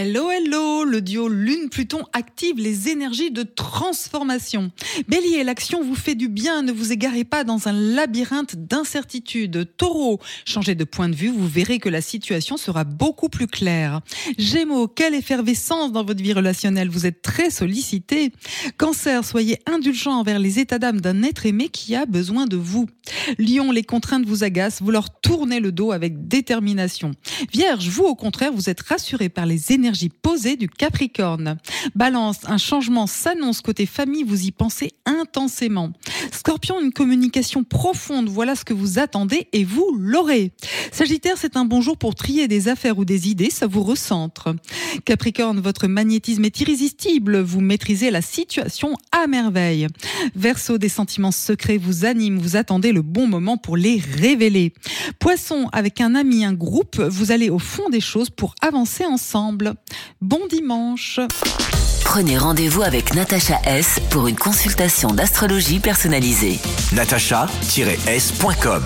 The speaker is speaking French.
Hello, hello, le duo Lune-Pluton active les énergies de transformation. Bélier, l'action vous fait du bien, ne vous égarez pas dans un labyrinthe d'incertitudes. Taureau, changez de point de vue, vous verrez que la situation sera beaucoup plus claire. Gémeaux, quelle effervescence dans votre vie relationnelle, vous êtes très sollicité. Cancer, soyez indulgent envers les états d'âme d'un être aimé qui a besoin de vous. Lion, les contraintes vous agacent, vous leur tournez le dos avec détermination. Vierge, vous au contraire, vous êtes rassuré par les énergies posée du Capricorne. Balance, un changement s'annonce côté famille, vous y pensez intensément. Scorpion, une communication profonde, voilà ce que vous attendez et vous l'aurez. Sagittaire, c'est un bon jour pour trier des affaires ou des idées, ça vous recentre. Capricorne, votre magnétisme est irrésistible, vous maîtrisez la situation à merveille. Verseau, des sentiments secrets vous animent, vous attendez le bon moment pour les révéler. Poisson, avec un ami, un groupe, vous allez au fond des choses pour avancer ensemble. Bon dimanche Prenez rendez-vous avec Natacha S pour une consultation d'astrologie personnalisée. natacha-s.com